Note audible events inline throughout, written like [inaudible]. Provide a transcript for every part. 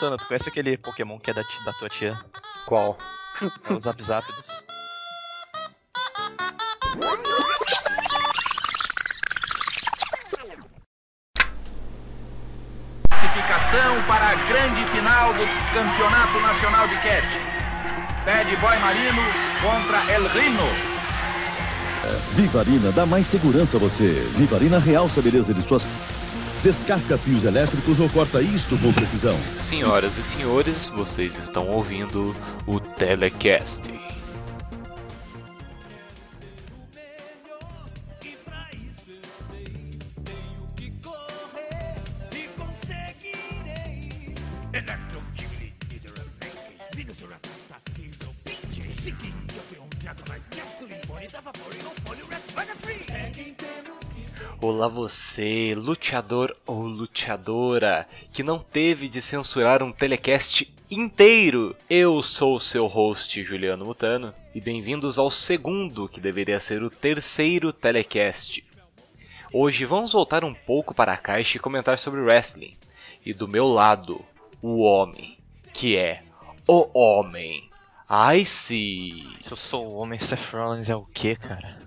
Mutano, tu conhece aquele Pokémon que é da, da tua tia? Qual? É o Zap Zapdos. Classificação para a grande final do Campeonato Nacional de Cat. Bad Boy Marino contra El Rino. Vivarina dá mais segurança a você. Vivarina realça a beleza de suas. Descasca fios elétricos ou corta isto com precisão. Senhoras e senhores, vocês estão ouvindo o Telecast. Você, luteador ou luteadora, que não teve de censurar um telecast inteiro. Eu sou o seu host, Juliano Mutano, e bem-vindos ao segundo, que deveria ser o terceiro telecast. Hoje vamos voltar um pouco para a caixa e comentar sobre wrestling. E do meu lado, o homem, que é o homem. Ai sim. Se eu sou o homem, Seth Rollins é o quê, cara?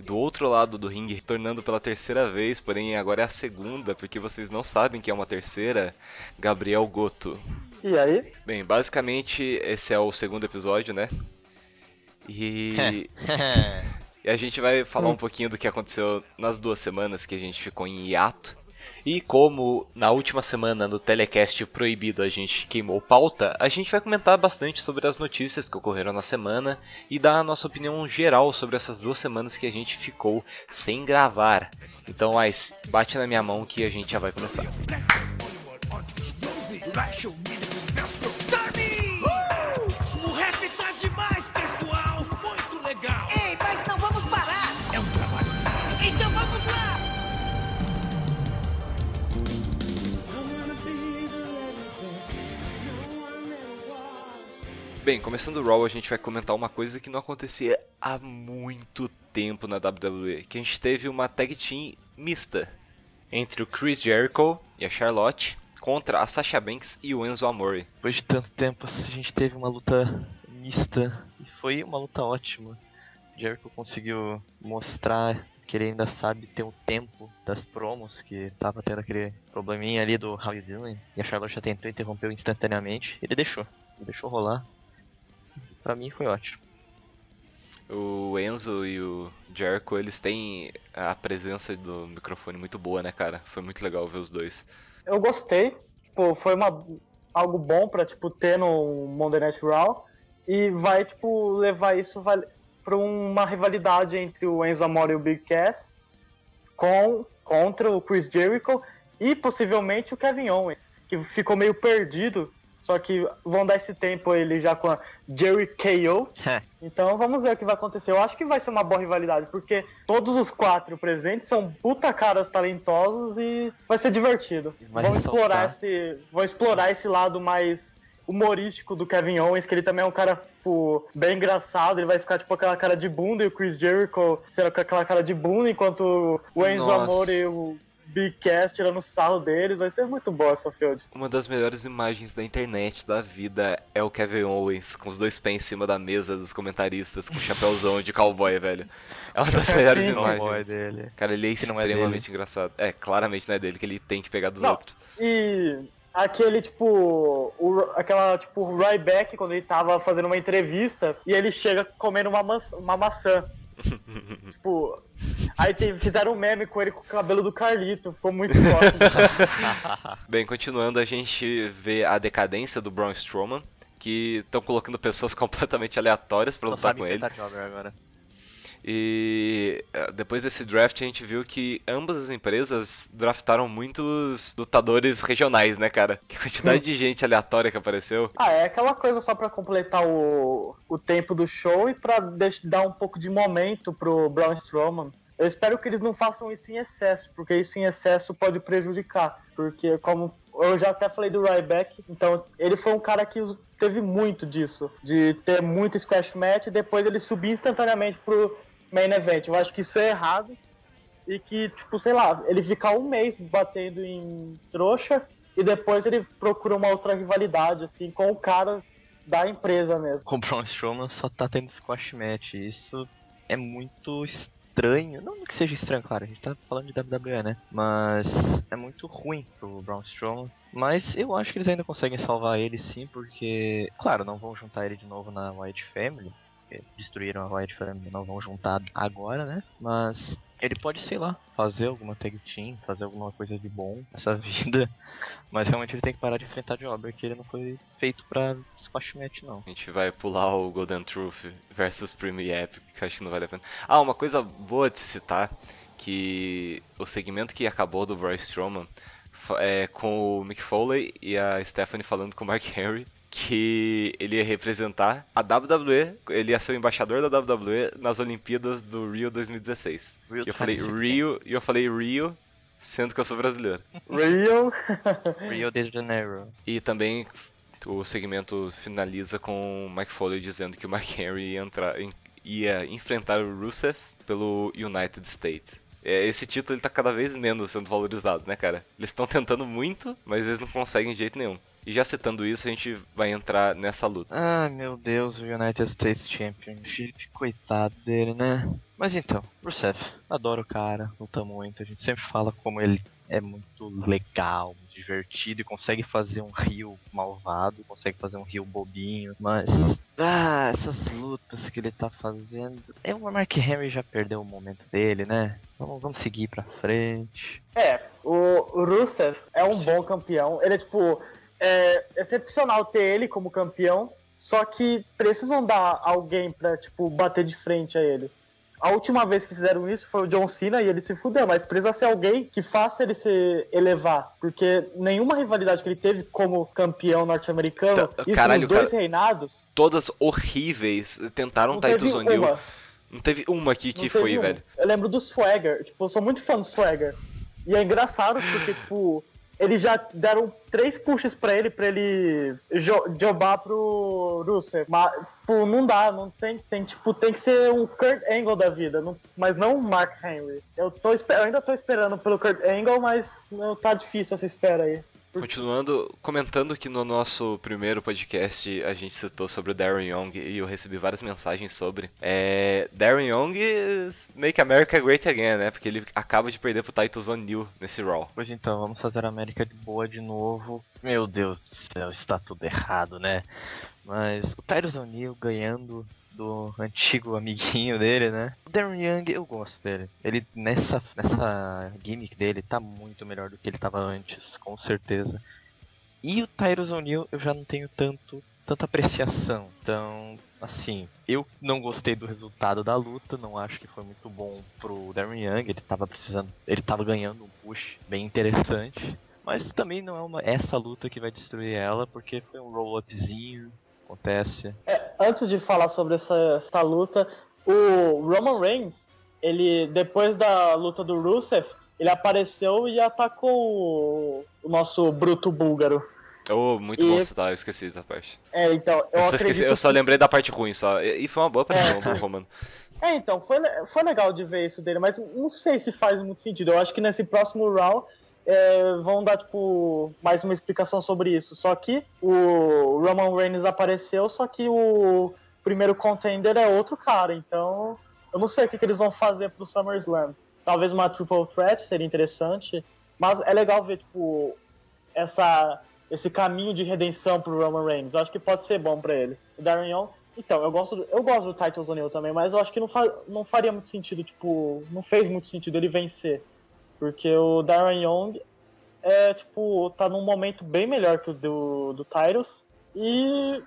E do outro lado do ringue, retornando pela terceira vez, porém agora é a segunda, porque vocês não sabem que é uma terceira, Gabriel Goto. E aí? Bem, basicamente esse é o segundo episódio, né? E, [laughs] e a gente vai falar um pouquinho do que aconteceu nas duas semanas que a gente ficou em hiato. E como na última semana no telecast proibido a gente queimou pauta, a gente vai comentar bastante sobre as notícias que ocorreram na semana e dar a nossa opinião geral sobre essas duas semanas que a gente ficou sem gravar. Então, mas bate na minha mão que a gente já vai começar. O Bem, começando o Raw, a gente vai comentar uma coisa que não acontecia há muito tempo na WWE, que a gente teve uma tag team mista entre o Chris Jericho e a Charlotte contra a Sasha Banks e o Enzo Amore. Depois de tanto tempo, a gente teve uma luta mista e foi uma luta ótima. Jericho conseguiu mostrar que ele ainda sabe ter o tempo das promos, que tava tendo aquele probleminha ali do How You Doing, e a Charlotte já tentou interromper instantaneamente. Ele deixou, ele deixou rolar. Pra mim foi ótimo. O Enzo e o Jericho, eles têm a presença do microfone muito boa, né, cara? Foi muito legal ver os dois. Eu gostei. Tipo, foi uma, algo bom pra, tipo, ter no Monday Night Raw. E vai, tipo, levar isso vai, pra uma rivalidade entre o Enzo Amore e o Big Cass com, contra o Chris Jericho e possivelmente o Kevin Owens, que ficou meio perdido. Só que vão dar esse tempo ele já com a Jerry KO. Então vamos ver o que vai acontecer. Eu acho que vai ser uma boa rivalidade, porque todos os quatro presentes são puta caras talentosos e vai ser divertido. Vai Vão ressaltar. explorar, esse, vão explorar esse lado mais humorístico do Kevin Owens, que ele também é um cara tipo, bem engraçado, ele vai ficar tipo aquela cara de bunda e o Chris Jericho será com aquela cara de bunda, enquanto o Enzo Nossa. Amore e o Big Cass tirando sarro deles, vai ser muito boa essa field. Uma das melhores imagens da internet da vida é o Kevin Owens com os dois pés em cima da mesa dos comentaristas com o chapéuzão de cowboy, velho. É uma das [laughs] melhores Sim. Cowboy imagens. dele. Cara, ele é Que não é extremamente dele. engraçado. É, claramente não é dele, que ele tem que pegar dos Não. outros. E aquele, tipo, o, aquela, tipo, o Ryback, quando ele tava fazendo uma entrevista, e ele chega comendo uma, uma maçã. Tipo, aí tem- fizeram um meme com ele com o cabelo do Carlito, ficou muito forte. [laughs] Bem, continuando, a gente vê a decadência do Braun Strowman, que estão colocando pessoas [laughs] completamente aleatórias pra Não lutar com ele. agora. E eh, depois desse draft a gente viu que ambas as empresas draftaram muitos lutadores regionais, né, cara? Que quantidade de gente aleatória que apareceu. ah, é aquela coisa só pra completar o, o tempo do show e pra dar um pouco de momento pro Braun Strowman. Eu espero que eles não façam isso em excesso, porque isso em excesso pode prejudicar. Porque, como eu já até falei do Ryback, então ele foi um cara que teve muito disso, de ter muito squash match e depois ele subir instantaneamente pro main event. Eu acho que isso é errado e que, tipo, sei lá, ele ficar um mês batendo em trouxa e depois ele procura uma outra rivalidade, assim, com caras da empresa mesmo. O Braun Strowman só tá tendo squash match. Isso é muito estranho. Não que seja estranho, claro, a gente tá falando de WWE, né? Mas é muito ruim pro Braun Strowman. Mas eu acho que eles ainda conseguem salvar ele sim, porque, claro, não vão juntar ele de novo na White Family. Porque Destruíram a White Family, não vão juntar agora, né? Mas ele pode, sei lá, fazer alguma tag team, fazer alguma coisa de bom nessa [laughs] vida. Mas realmente ele tem que parar de enfrentar Jobber, que ele não foi feito pra squash match, não. A gente vai pular o Golden Truth versus Prime Epic, que acho que não vale a pena. Ah, uma coisa boa de citar, que o segmento que acabou do Braun Strowman é com o Mick Foley e a Stephanie falando com o Mark Henry que ele ia representar a WWE, ele ia ser o embaixador da WWE nas Olimpíadas do Rio 2016. Rio E eu falei 2016. Rio, e eu falei Rio, sendo que eu sou brasileiro. Real. [laughs] Rio de Janeiro. E também o segmento finaliza com o Mike Foley dizendo que o Mark Henry ia, entrar, ia enfrentar o Rusev pelo United States. É, Esse título ele tá cada vez menos sendo valorizado, né, cara? Eles estão tentando muito, mas eles não conseguem de jeito nenhum. E já citando isso, a gente vai entrar nessa luta. Ah, meu Deus, o United States Championship, coitado dele, né? Mas então, Rusev, adoro o cara, luta muito, a gente sempre fala como ele é muito legal, divertido e consegue fazer um rio malvado, consegue fazer um rio bobinho, mas ah, essas lutas que ele tá fazendo, é o Mark Henry já perdeu o momento dele, né? Vamos, vamos seguir pra frente. É, o Rusev é um bom campeão. Ele é, tipo, é excepcional ter ele como campeão, só que precisam dar alguém pra, tipo, bater de frente a ele. A última vez que fizeram isso foi o John Cena e ele se fudeu, mas precisa ser alguém que faça ele se elevar, porque nenhuma rivalidade que ele teve como campeão norte-americano, Tá, isso caralho, nos dois cara. reinados, Todas horríveis, tentaram Titus O'Neil. Não teve uma aqui que foi, um. velho. Eu lembro do Swagger. Tipo, eu sou muito fã do Swagger. E é engraçado porque, tipo, eles já deram três pushes pra ele, pra ele jo jobar pro Rusev. Mas, tipo, não dá, não tem, tem, tipo, tem que ser um Kurt Angle da vida, não- mas não um Mark Henry. Eu, tô, eu ainda tô esperando pelo Kurt Angle, mas não, tá difícil essa espera aí. Continuando, comentando que no nosso primeiro podcast a gente citou sobre o Darren Young e eu recebi várias mensagens sobre. É, Darren Young is Make America Great Again, né? Porque ele acaba de perder pro Titus O'Neil nesse Raw. Pois então, vamos fazer a América de boa de novo. Meu Deus do céu, está tudo errado, né? Mas o Tyrus O'Neill ganhando do antigo amiguinho dele, né? O Darren Young, eu gosto dele. Ele, nessa, nessa gimmick dele, tá muito melhor do que ele tava antes, com certeza. E o Tyrus O'Neill, eu já não tenho tanto, tanta apreciação. Então, assim, eu não gostei do resultado da luta, não acho que foi muito bom pro Darren Young, ele tava precisando, ele tava ganhando um push bem interessante. Mas também não é uma, essa luta que vai destruir ela, porque foi um roll-upzinho, acontece. É, antes de falar sobre essa, essa luta, o Roman Reigns, ele depois da luta do Rusev, ele apareceu e atacou o, o nosso bruto búlgaro. Oh, muito E- bom citar, eu esqueci dessa parte. É, então, eu, Eu, só, esqueci, eu só que- lembrei da parte ruim só. E e foi uma boa aparição É. do Roman. É, então, foi, foi legal de ver isso dele, mas não sei se faz muito sentido. Eu acho que nesse próximo round é, vão dar, tipo, mais uma explicação sobre isso. Só que o Roman Reigns apareceu, só que o primeiro contender é outro cara, então eu não sei o que, que eles vão fazer pro SummerSlam. Talvez uma triple threat seria interessante, mas é legal ver, tipo, essa, esse caminho de redenção pro Roman Reigns. Eu acho que pode ser bom pra ele. O Darren Young, então, eu gosto do, eu gosto do Titus O'Neil também, mas eu acho que não, fa, não faria muito sentido, tipo, não fez muito sentido ele vencer. Porque o Darren Young é, tipo, tá num momento bem melhor que o do, do Titus. E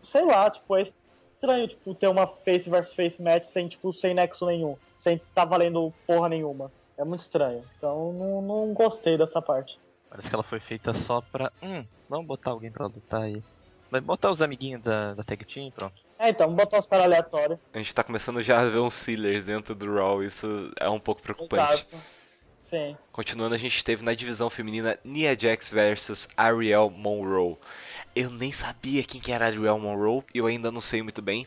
sei lá, tipo, é estranho, tipo, ter uma face versus face match sem, tipo, sem nexo nenhum. Sem tá valendo porra nenhuma. É muito estranho. Então não, não gostei dessa parte. Parece que ela foi feita só pra. Hum, vamos botar alguém pra lutar aí. Mas botar os amiguinhos da, da Tag Team, pronto. É, então, botar os caras aleatórios. A gente tá começando já a ver uns sealers dentro do Raw, isso é um pouco preocupante. Exato. Sim. Continuando, a gente teve na divisão feminina Nia Jax versus Ariel Monroe. Eu nem sabia quem que era Ariel Monroe, eu ainda não sei muito bem.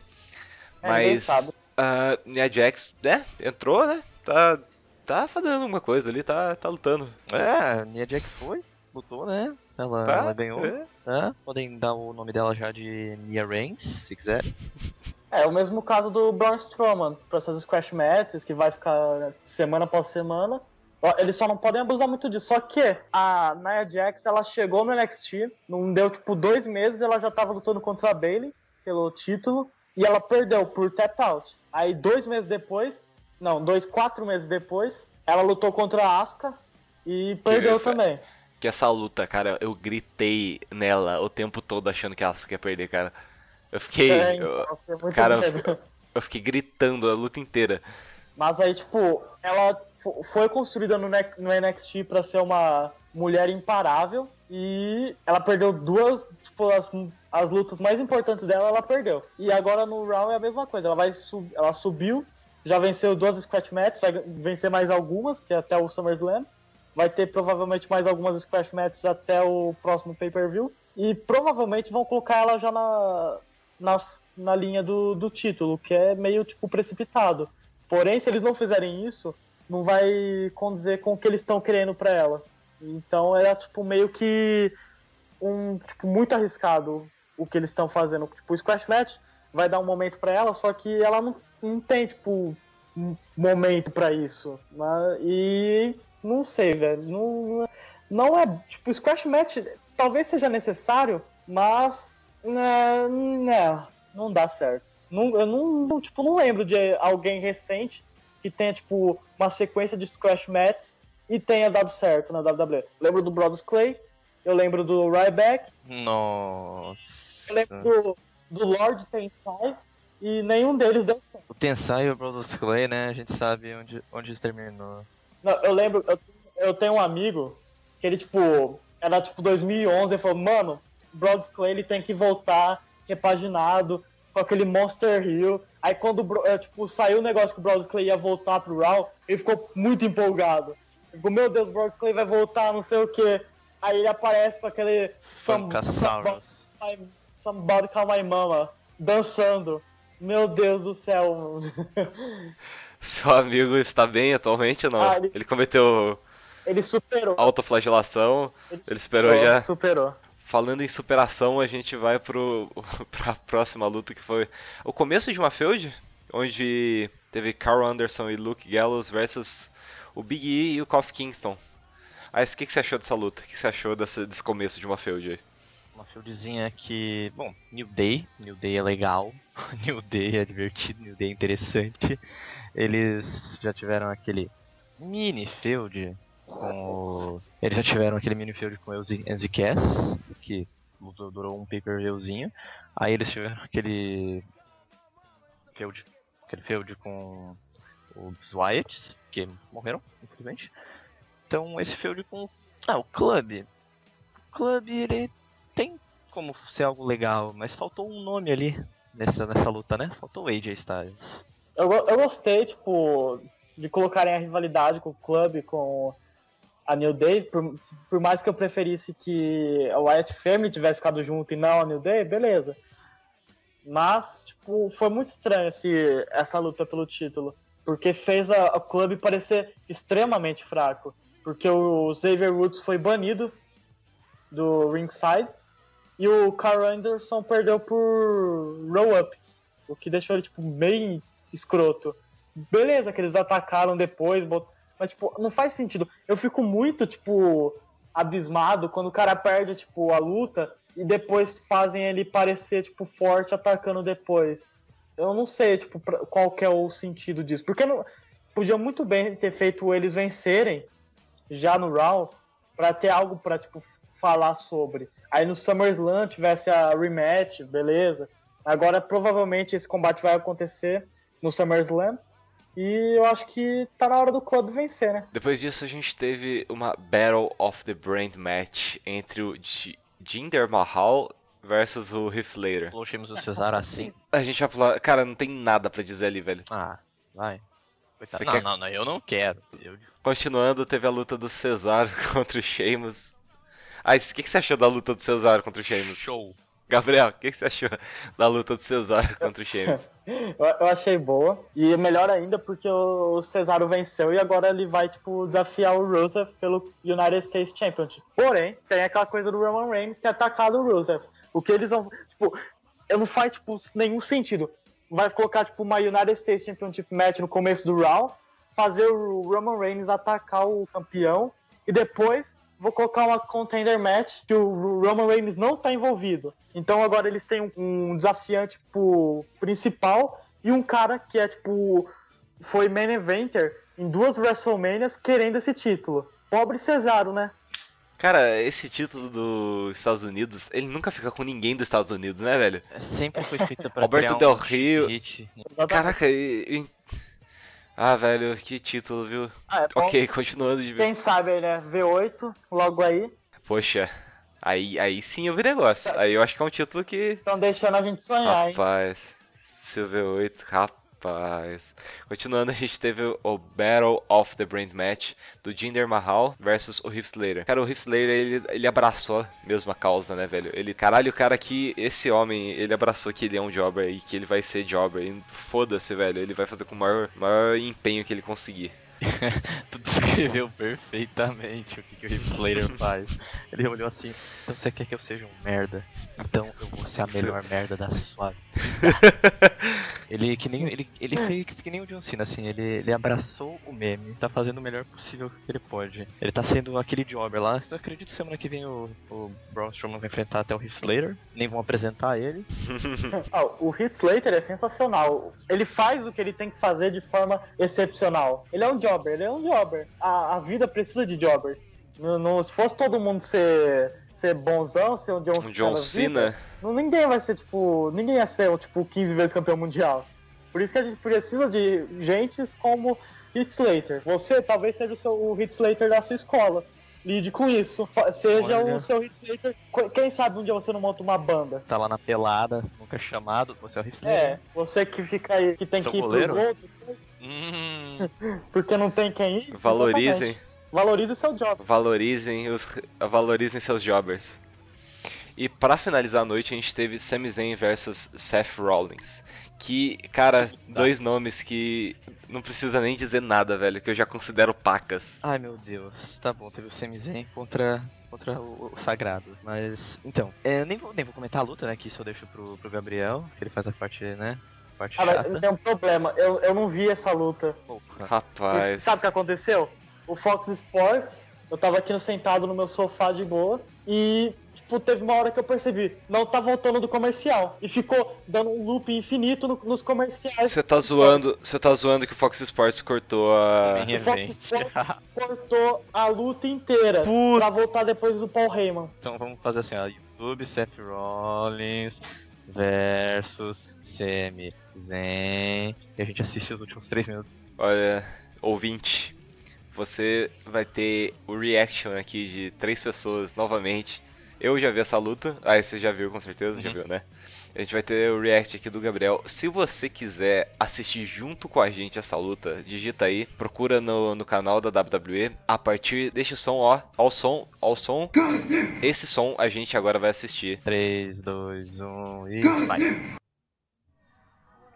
É, Mas a Nia Jax, né, entrou, né? Tá, tá fazendo alguma coisa ali, tá, tá lutando. É, Nia Jax foi, lutou, né? Ela, Tá? ela ganhou. É. Tá? Podem dar o nome dela já de Nia Reigns, se quiser. É o mesmo caso do Braun Strowman, para essas squash matches que vai ficar semana após semana. Eles só não podem abusar muito disso. Só que a Nia Jax, ela chegou no NXT, não deu tipo dois meses, ela já tava lutando contra a Bailey pelo título e ela perdeu por tap out. Aí dois meses depois, não, dois, quatro meses depois, ela lutou contra a Asuka e perdeu foi- também. Que essa luta, cara, eu gritei nela o tempo todo achando que a Asuka ia perder, cara. Eu fiquei. É, eu, então, fiquei muito cara, medo. eu fiquei gritando a luta inteira. Mas aí, tipo, ela foi construída no, no NXT pra ser uma mulher imparável e ela perdeu duas, tipo, as, as lutas mais importantes dela, ela perdeu. E agora no Raw é a mesma coisa, ela vai sub, ela subiu, já venceu duas Squash Matches, vai vencer mais algumas, que é até o SummerSlam. Vai ter provavelmente mais algumas Squash Matches até o próximo pay-per-view. E provavelmente vão colocar ela já na, na, na linha do, do título, que é meio, tipo, precipitado. Porém, se eles não fizerem isso, não vai condizer com o que eles estão querendo pra ela. Então era tipo meio que um tipo muito arriscado o que eles estão fazendo. Tipo, o Squash Match vai dar um momento pra ela, só que ela não, não tem tipo um momento pra isso. Mas, e não sei, velho. Não, não é tipo Squash Match talvez seja necessário, mas né, não, não dá certo. Não, eu não, tipo, não lembro de alguém recente que tenha, tipo, uma sequência de Squash Matches e tenha dado certo na WWE. Lembro do Brodus Clay, eu lembro do Ryback, Nossa. eu lembro do, do Lord Tensai e nenhum deles deu certo. O Tensai e o Brodus Clay, né? A gente sabe onde, onde terminou. Não, eu lembro, eu, eu tenho um amigo que ele, tipo, era tipo 2011 e falou, mano, o Brodus Clay ele tem que voltar repaginado com aquele Monster Hill. Aí quando eh, tipo, saiu o negócio que o Brodus Clay ia voltar pro Raw, ele ficou muito empolgado. Ele ficou, meu Deus, o Brodus Clay vai voltar, não sei o que. Aí ele aparece com aquele somebody, somebody call my mama, dançando. Meu Deus do céu. [laughs] Seu amigo está bem atualmente ou não? Ah, ele- ele... cometeu ele superou. autoflagelação. Ele, ele superou já? Superou. Falando em superação, a gente vai pro [laughs] pra próxima luta que foi o começo de uma feud, onde teve Carl Anderson e Luke Gallows versus o Big E e o Kofi Kingston. Aí, o que, que você achou dessa luta? O que você achou dessa, desse começo de uma feud aí? Uma fieldzinha que, bom, New Day, New Day é legal, [laughs] New Day é divertido, New Day é interessante. Eles já tiveram aquele mini feud com o... Eles já tiveram aquele mini feud com o Enzy Cass, que durou um pay-per-viewzinho. Aí eles tiveram aquele feud, aquele feud com os Wyatts, que morreram, infelizmente. Então esse feud com... Ah, o Club. O Club, ele tem como ser algo legal, mas faltou um nome ali nessa, nessa luta, né? Faltou o AJ Styles. Eu, eu gostei, tipo, de colocarem a rivalidade com o clube, com a New Day. Por, por mais que eu preferisse que a Wyatt Family tivesse ficado junto e não a New Day, beleza. Mas, tipo, foi muito estranho esse, essa luta pelo título. Porque fez a, a clube parecer extremamente fraco. Porque o Xavier Woods foi banido do ringside. E o Carl Anderson perdeu por roll-up. O que deixou ele, tipo, bem escroto. Beleza que eles atacaram depois, bot- mas, tipo, não faz sentido. Eu fico muito, tipo, abismado quando o cara perde, tipo, a luta e depois fazem ele parecer, tipo, forte atacando depois. Eu não sei, tipo, qual que é o sentido disso. Porque não, podia muito bem ter feito eles vencerem já no Raw pra ter algo pra, tipo, falar sobre. Aí no SummerSlam tivesse a rematch, beleza. Agora provavelmente esse combate vai acontecer no SummerSlam. E eu acho que tá na hora do clube vencer, né? Depois disso, a gente teve uma Battle of the Brand match entre o J- Jinder Mahal versus o Heath Slater. Falou o Cesaro assim. A gente vai pular. Cara, não tem nada pra dizer ali, velho. Ah, vai. Você Não, quer- não, não, eu não quero. Eu... Continuando, teve a luta do Cesaro [laughs] contra o Sheamus. Ah, o que, que você achou da luta do Cesaro contra o Sheamus? Show. Gabriel, o que, que você achou da luta do Cesaro contra o Sheamus? [laughs] Eu, achei boa. E melhor ainda porque o Cesaro venceu e agora ele vai, tipo, desafiar o Rusev pelo United States Championship. Porém, tem aquela coisa do Roman Reigns ter atacado o Rusev. O que eles vão. Tipo, não faz, tipo, nenhum sentido. Vai colocar, tipo, uma United States Championship match no começo do round, fazer o Roman Reigns atacar o campeão e depois vou colocar uma contender match que o Roman Reigns não tá envolvido. Então agora eles têm um, desafiante tipo, principal e um cara que é tipo foi main eventer em duas WrestleManias querendo esse título. Pobre Cesaro, né? Cara, esse título dos Estados Unidos, ele nunca fica com ninguém dos Estados Unidos, né, velho? Sempre foi feita pra [laughs] Alberto criar Del um Rio. hit. Caraca, e, e- Ah, velho, que título, viu? Ah, é. Ok, continuando de Quem sabe aí, né? V8, logo aí. Poxa, aí, aí sim eu vi negócio. Aí eu acho que é um título que. Estão deixando a gente sonhar, hein? Rapaz, Silver 8, rapaz. Continuando, [laughs] a gente teve o Battle of the Brand Match do Jinder Mahal versus o Heath Slater. Cara, o Heath Slater, ele, ele abraçou mesmo a causa, né, velho? Ele, caralho, o cara que, esse homem, ele abraçou que ele é um jobber e que ele vai ser jobber. Foda-se, velho, ele vai fazer com o maior, maior empenho que ele conseguir. [laughs] tu descreveu perfeitamente o que, que o Heath Slater faz. Ele olhou assim, então você quer que eu seja um merda? Então eu vou ser a melhor merda da sua vida. [laughs] Ele que nem ele, ele fez que nem o John Cena, assim, ele, ele abraçou o meme, tá fazendo o melhor possível que ele pode. Ele tá sendo aquele jobber lá. Eu acredito que semana que vem o, o Braun Strowman vai enfrentar até o Heath Slater, nem vão apresentar ele. [laughs] Ah, o Heath Slater é sensacional. Ele faz o que ele tem que fazer de forma excepcional. Ele é um jobber, ele é um jobber. A, a vida precisa de jobbers. Se fosse todo mundo ser, ser bonzão, ser um John, Um John vida, Cena. não, ninguém vai ser, tipo. Ninguém ia ser, tipo, 15 vezes campeão mundial. Por isso que a gente precisa de gentes como Heath Slater. Você talvez seja o, seu, o Heath Slater da sua escola. Lide com isso. Seja Olha. o seu Heath Slater. Qu- Quem sabe um dia você não monta uma banda. Tá lá na pelada, nunca é chamado, você é o Heath Slater. É, você que fica aí, que tem Seu que ir goleiro? pro gol depois, Hum, [laughs] porque não tem quem ir. Valorizem, exatamente. Valorize seu job. valorizem, os, valorizem seus jobbers. E pra finalizar a noite, a gente teve Sami Zayn versus Seth Rollins. Que, cara, dois nomes que não precisa nem dizer nada, velho, que eu já considero pacas. Ai meu Deus, tá bom, teve o Sami Zayn contra, contra o, o Sagrado. Mas, então, é, eu nem vou, nem vou comentar a luta, né? Que isso eu deixo pro, pro Gabriel, que ele faz a parte, né? Parte Ah, mas chata. tem um problema, eu, eu não vi essa luta. Porra. Rapaz. Sabe o que aconteceu? O Fox Sports, eu tava aqui sentado no meu sofá de boa e, tipo, teve uma hora que eu percebi, não tá voltando do comercial. E ficou dando um loop infinito no- nos comerciais. Você tá zoando, você tá zoando que o Fox Sports cortou a. O Fox. Sports cortou a luta inteira Puta. pra voltar depois do Paul Heyman. Então vamos fazer assim, ó. YouTube, Seth Rollins versus Sami Zayn. E a gente assiste os últimos 3 minutos. Olha, ouvinte, você vai ter o reaction aqui de três pessoas novamente. Eu já vi essa luta. Ah, você já viu com certeza, já Uhum. viu, né? A gente vai ter o react aqui do Gabriel. Se você quiser assistir junto com a gente essa luta, digita aí, procura no, no canal da WWE. A partir deste som, ó, ao som, ao som. Esse som a gente agora vai assistir. 3, 2, 1 e vai.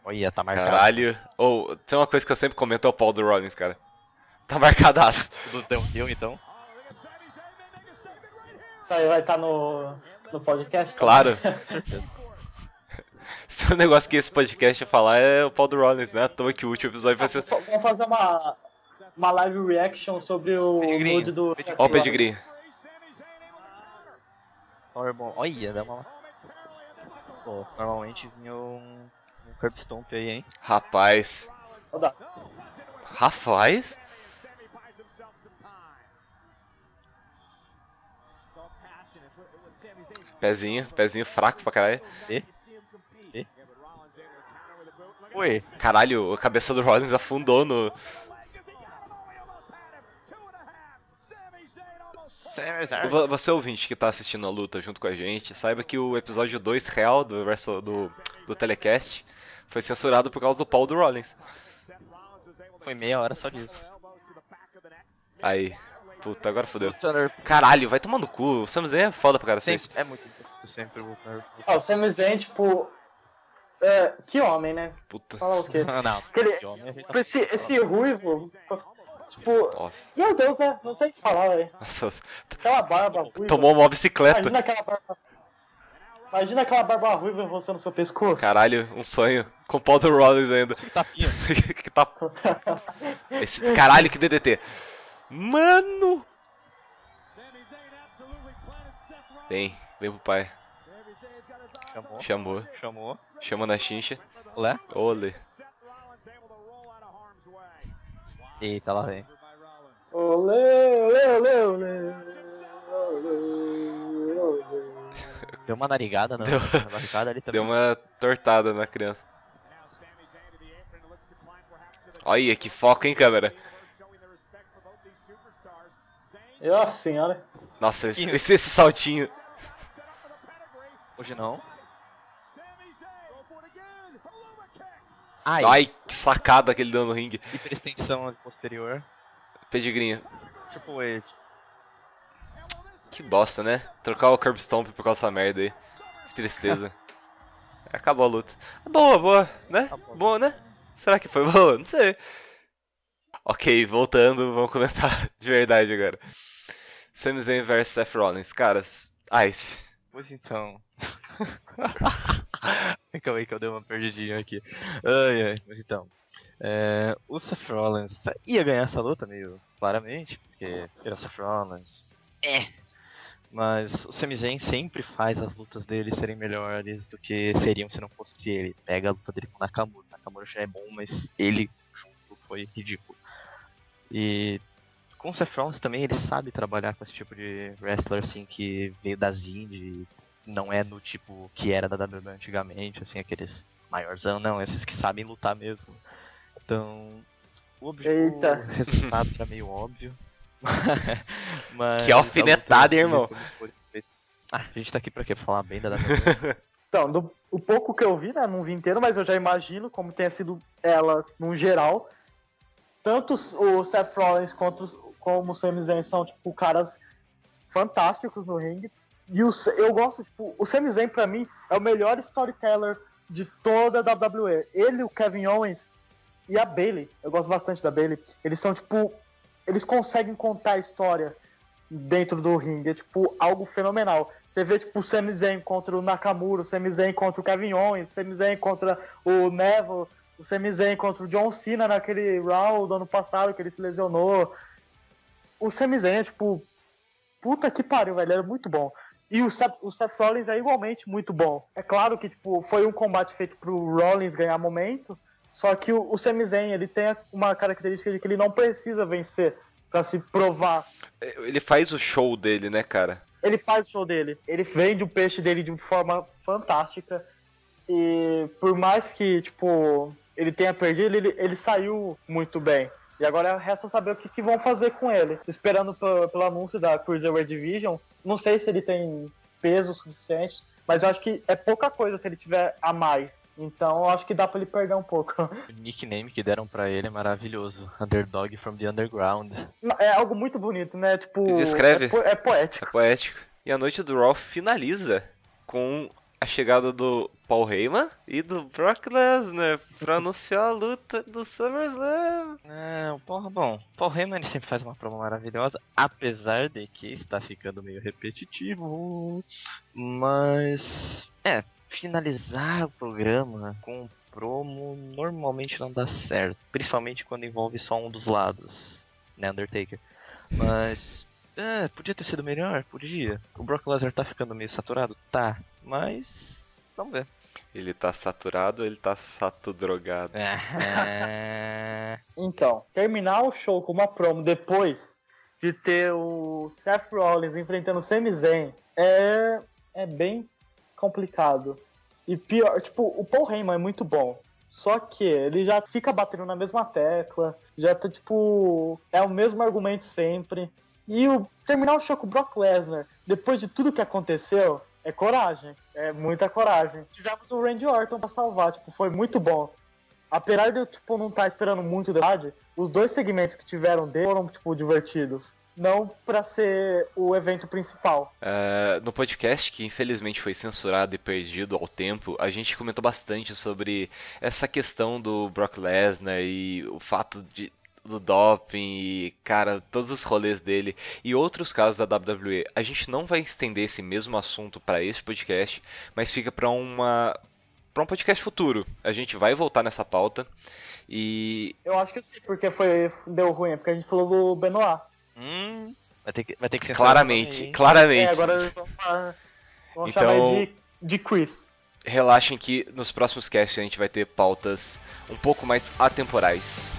Olha, tá marcado. Caralho. Ou, tem uma coisa que eu sempre comento é o Paul do Rollins, cara. Tá marcadaço. [laughs] Tudo downhill então. Isso aí vai estar no, no podcast? Claro. [laughs] Se o negócio que esse podcast ia falar é o Paul do Rollins, né? À toa que o último episódio vai ser. Fa- Vamos fazer uma, uma live reaction sobre o nude do. Ó o pedigree. Powerbomb. Olha, dá uma. Pô, normalmente vinha um, um curb stomp aí, hein? Rapaz. Ó. Rapaz? Pezinho, pezinho fraco pra caralho. E? E? Oi. Caralho, a cabeça do Rollins afundou no. Você ouvinte que tá assistindo a luta junto com a gente, saiba que o episódio 2 real do, do, do Telecast foi censurado por causa do Paul do Rollins. Foi meia hora só disso. Aí. Puta, agora fodeu. Caralho, vai tomar no cu. O Sami Zayn é foda pra cara sempre, é muito importante sempre o. Ó, o Sami Zayn, tipo. é, que homem, né? Puta. Falar o quê? [laughs] Não, não. Que homem, Tipo, esse, esse ruivo. Tipo. Nossa. Meu Deus, né? Não tem o que falar, velho. Nossa. Aquela barba ruiva. Tomou uma bicicleta. Imagina aquela barba. Imagina aquela barba ruiva roçando seu pescoço. Caralho, um sonho. Com Paul The Rollins ainda. Que tapinha. [laughs] que tá... [laughs] Esse... Caralho, que DDT. Mano! Vem, vem pro pai. Chamou. Chamou. Chamou. Chama na chincha. Olé. Olê. Eita, lá vem. Olê, olê, olê, olê. Olê, olê. Deu uma narigada na, Deu. na barricada ali também. Deu uma tortada na criança. Olha que foco, hein, câmera? Nossa senhora. Nossa, esse, esse, esse saltinho. Hoje não. Ai, Ai, que sacada que ele deu no ringue. hiperextensão posterior. Pedigrinho. Triple H. Que bosta, né? Trocar o Curb Stomp por causa dessa merda aí. Que tristeza. [laughs] Acabou a luta. Boa, boa, né? Acabou. Boa, né? Será que foi boa? Não sei. Ok, voltando, vamos comentar [laughs] de verdade agora. Sami Zayn vs Seth Rollins. Caras, Ice. Pois então. [laughs] Calma aí que eu dei uma perdidinha aqui. Ai, ai, mas então. É, o Seth Rollins ia ganhar essa luta meio claramente, porque era o Seth Rollins. É. Mas o Sami Zayn sempre faz as lutas dele serem melhores do que seriam se não fosse ele. Pega a luta dele com o Nakamura. O Nakamura já é bom, mas ele junto foi ridículo. E com o Seth Rollins também ele sabe trabalhar com esse tipo de wrestler assim que veio das indies, não é no tipo que era da WWE antigamente, assim, aqueles maiorzão, não, esses que sabem lutar mesmo. Então, o, Eita. o resultado era meio óbvio. [laughs] mas Que alfinetada, hein, irmão? Ah, a gente tá aqui pra quê? Pra falar bem da WWE. [laughs] Então, do, o pouco que eu vi, né? Não vi inteiro, mas eu já imagino como tenha sido ela no geral. Tanto o Seth Rollins quanto como o Sami Zayn são, tipo, caras fantásticos no ringue. E o, eu gosto, tipo, o Sami Zayn pra mim é o melhor storyteller de toda a WWE. Ele, o Kevin Owens e a Bailey. Eu gosto bastante da Bailey. Eles são, tipo, eles conseguem contar a história dentro do ringue. É, tipo, algo fenomenal. Você vê, tipo, o Sami Zayn contra o Nakamura, o Sami Zayn contra o Kevin Owens, o Sami Zayn contra o Neville, o Sami Zayn contra o John Cena naquele round do ano passado que ele se lesionou. O Sami Zayn é, tipo, puta que pariu, velho, era muito bom. E o Seth, o Seth Rollins é igualmente muito bom. É claro que, tipo, foi um combate feito pro Rollins ganhar momento, só que o, o Sami Zayn, ele tem uma característica de que ele não precisa vencer pra se provar Ele faz o show dele, né, cara? ele faz o show dele. Ele vende o peixe dele de uma forma fantástica. E por mais que, tipo, ele tenha perdido, ele, ele saiu muito bem. E agora resta saber o que, que vão fazer com ele. Esperando pe- pelo anúncio da Cruiserweight Division. Não sei se ele tem peso suficiente, mas eu acho que é pouca coisa se ele tiver a mais. Então eu acho que dá pra ele perder um pouco. [laughs] o nickname que deram pra ele é maravilhoso. Underdog from the Underground. É algo muito bonito, né? Tipo. Descreve. É, po- é poético. É poético. E a noite do Raw finaliza com a chegada do Paul Heyman e do Brock Lesnar pra anunciar a luta do SummerSlam. É, o Paul, bom, Paul Heyman sempre faz uma promo maravilhosa, apesar de que está ficando meio repetitivo. Mas, é, finalizar o programa com promo normalmente não dá certo, principalmente quando envolve só um dos lados, né, Undertaker. Mas, é, podia ter sido melhor, podia. O Brock Lesnar tá ficando meio saturado, tá, mas vamos ver. Ele tá saturado ou ele tá sato drogado? É... [laughs] Então, terminar o show com uma promo depois de ter o Seth Rollins enfrentando o Sami Zayn é, é bem complicado. E pior, tipo, o Paul Heyman é muito bom. Só que ele já fica batendo na mesma tecla, já tá, tipo, é o mesmo argumento sempre. E o terminar o show com o Brock Lesnar, depois de tudo que aconteceu, é coragem. É muita coragem. Tivemos o Randy Orton pra salvar, tipo, foi muito bom apesar de eu tipo, não estar esperando muito da verdade, os dois segmentos que tiveram dele foram tipo, divertidos. não pra ser o evento principal. Uh, no podcast, que infelizmente foi censurado e perdido ao tempo, a gente comentou bastante sobre essa questão do Brock Lesnar e o fato de do doping e, cara, todos os rolês dele e outros casos da WWE. A gente não vai estender esse mesmo assunto para esse podcast, mas fica para uma para um podcast futuro. A gente vai voltar nessa pauta e eu acho que sim, porque foi deu ruim, porque a gente falou do Benoit. Hum, vai ter que vai ter que ser claramente, claramente. É, agora vamos, vamos então, chamar de de Chris. Relaxem que nos próximos casts a gente vai ter pautas um pouco mais atemporais.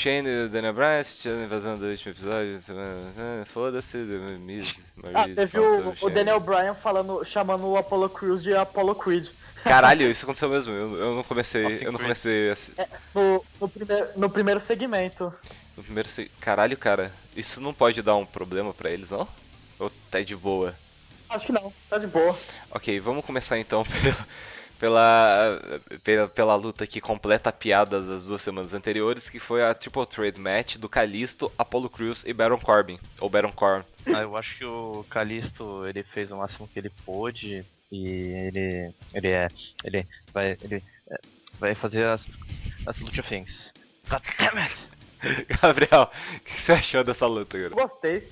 Shane e o Daniel Bryan, a invasão do último episódio. Foda-se, Miz, Ah, teve o, o Daniel Bryan falando, chamando o Apollo Crews de Apollo Creed. Caralho, isso aconteceu mesmo. Eu, eu não comecei. eu não comecei assim. É, no, no, primeiro, no primeiro segmento. No primeiro segmento. Caralho, cara, isso não pode dar um problema pra eles, não? Ou tá de boa? Acho que não, tá de boa. Ok, vamos começar então [laughs] pelo, pela, pela, pela luta que completa a piada das duas semanas anteriores, que foi a Triple Threat Match do Kalisto, Apollo Crews e Baron Corbin, ou Baron Corbin. Ah, eu acho que o Kalisto ele fez o máximo que ele pôde e ele ele é ele vai ele é, vai fazer as as luta things. God damn it! [laughs] Gabriel, o que você achou dessa luta, cara? Gostei.